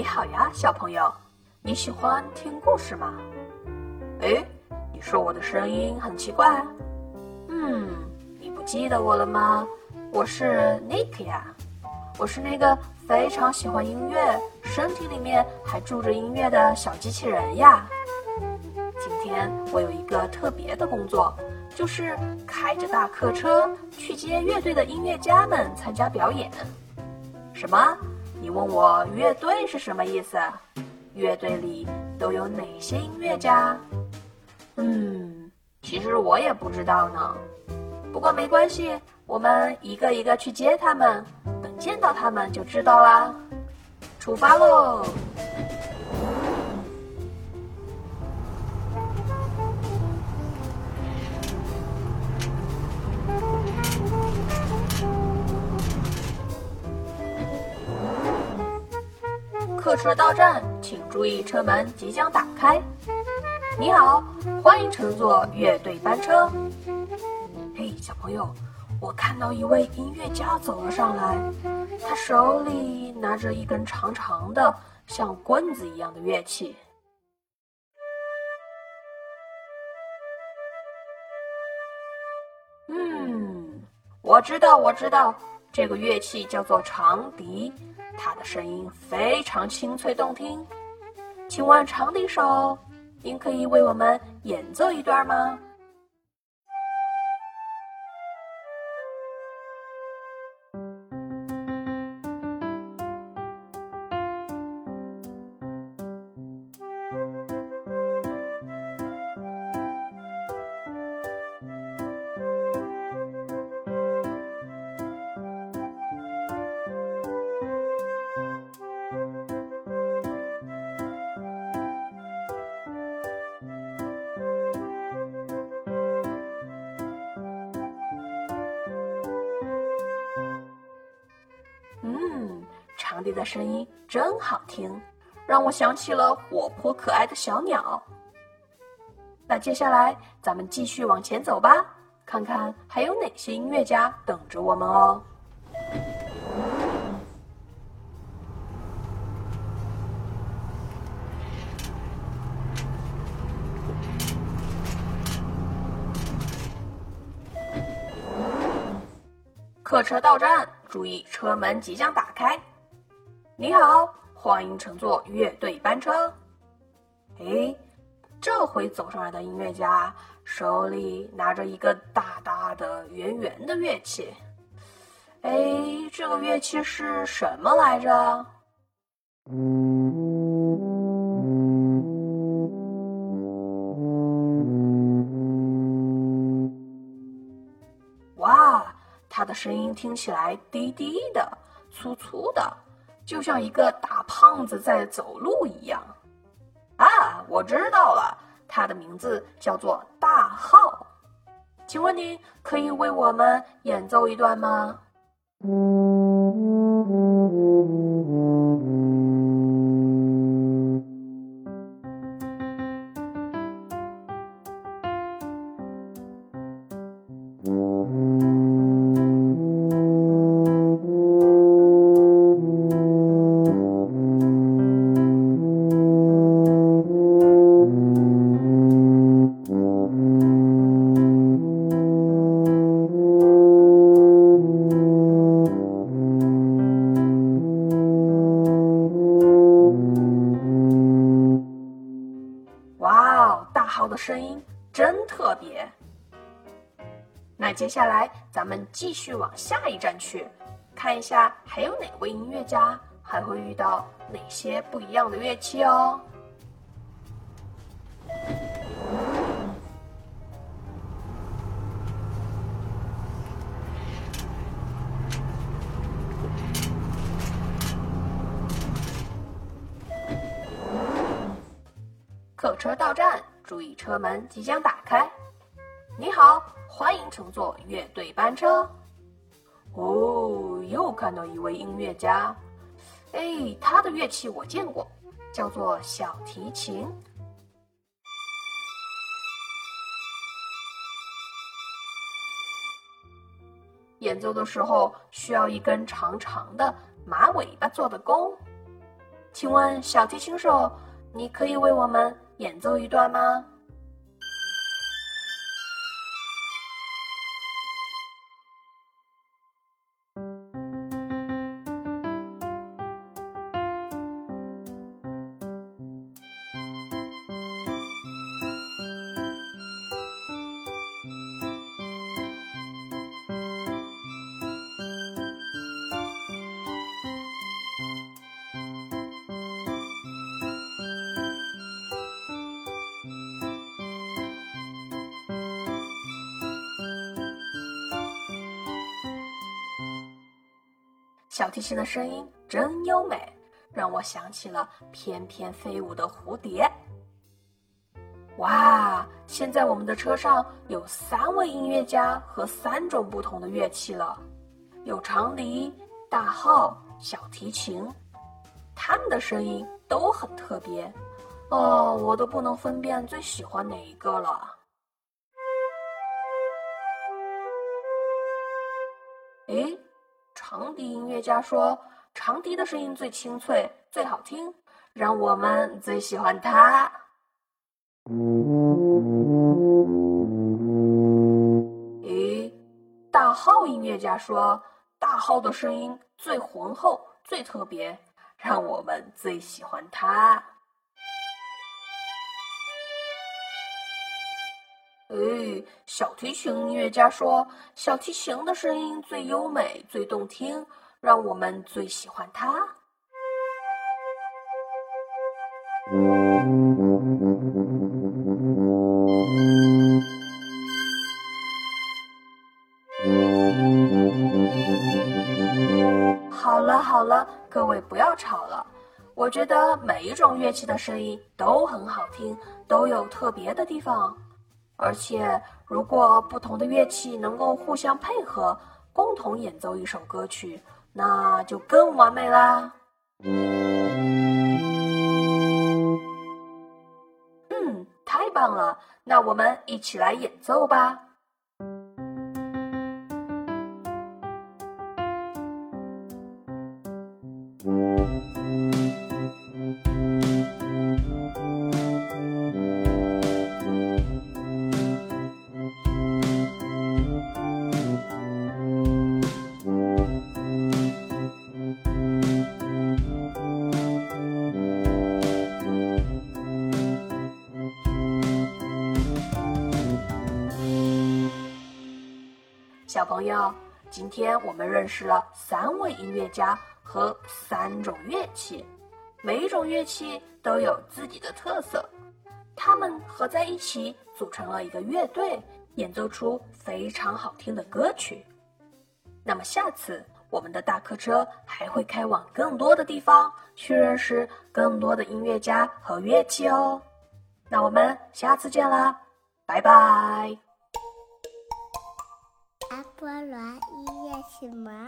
你好呀，小朋友，你喜欢听故事吗？哎，你说我的声音很奇怪。嗯，你不记得我了吗？我是 Nick 呀，我是那个非常喜欢音乐，身体里面还住着音乐的小机器人呀。今天我有一个特别的工作，就是开着大客车去接乐队的音乐家们参加表演。什么？你问我乐队是什么意思？乐队里都有哪些音乐家？嗯，其实我也不知道呢。不过没关系，我们一个一个去接他们，等见到他们就知道啦。出发喽！客车到站，请注意车门即将打开。你好，欢迎乘坐乐队班车。嘿，小朋友，我看到一位音乐家走了上来，他手里拿着一根长长的、像棍子一样的乐器。嗯，我知道，我知道，这个乐器叫做长笛。它的声音非常清脆动听，请问长笛手，您可以为我们演奏一段吗？长笛的声音真好听，让我想起了活泼可爱的小鸟。那接下来咱们继续往前走吧，看看还有哪些音乐家等着我们哦。客车到站，注意车门即将打开。你好，欢迎乘坐乐队班车。哎，这回走上来的音乐家手里拿着一个大大的、圆圆的乐器。哎，这个乐器是什么来着？哇，它的声音听起来低低的、粗粗的。就像一个大胖子在走路一样，啊，我知道了，他的名字叫做大号，请问您可以为我们演奏一段吗？的声音真特别。那接下来咱们继续往下一站去，看一下还有哪位音乐家还会遇到哪些不一样的乐器哦。客车到站。注意，车门即将打开。你好，欢迎乘坐乐队班车。哦，又看到一位音乐家。哎，他的乐器我见过，叫做小提琴。演奏的时候需要一根长长的马尾巴做的弓。请问小提琴手，你可以为我们演奏一段吗？小提琴的声音真优美，让我想起了翩翩飞舞的蝴蝶。哇！现在我们的车上有三位音乐家和三种不同的乐器了，有长笛、大号、小提琴，他们的声音都很特别。哦，我都不能分辨最喜欢哪一个了。诶。长笛音乐家说：“长笛的声音最清脆、最好听，让我们最喜欢它。”咦，大号音乐家说：“大号的声音最浑厚、最特别，让我们最喜欢它。”哎，小提琴音乐家说，小提琴的声音最优美、最动听，让我们最喜欢它。好了好了，各位不要吵了。我觉得每一种乐器的声音都很好听，都有特别的地方。而且，如果不同的乐器能够互相配合，共同演奏一首歌曲，那就更完美啦。嗯，太棒了！那我们一起来演奏吧。小朋友，今天我们认识了三位音乐家和三种乐器，每一种乐器都有自己的特色，他们合在一起组成了一个乐队，演奏出非常好听的歌曲。那么下次我们的大客车还会开往更多的地方，去认识更多的音乐家和乐器哦。那我们下次见啦，拜拜。菠萝音乐启蒙？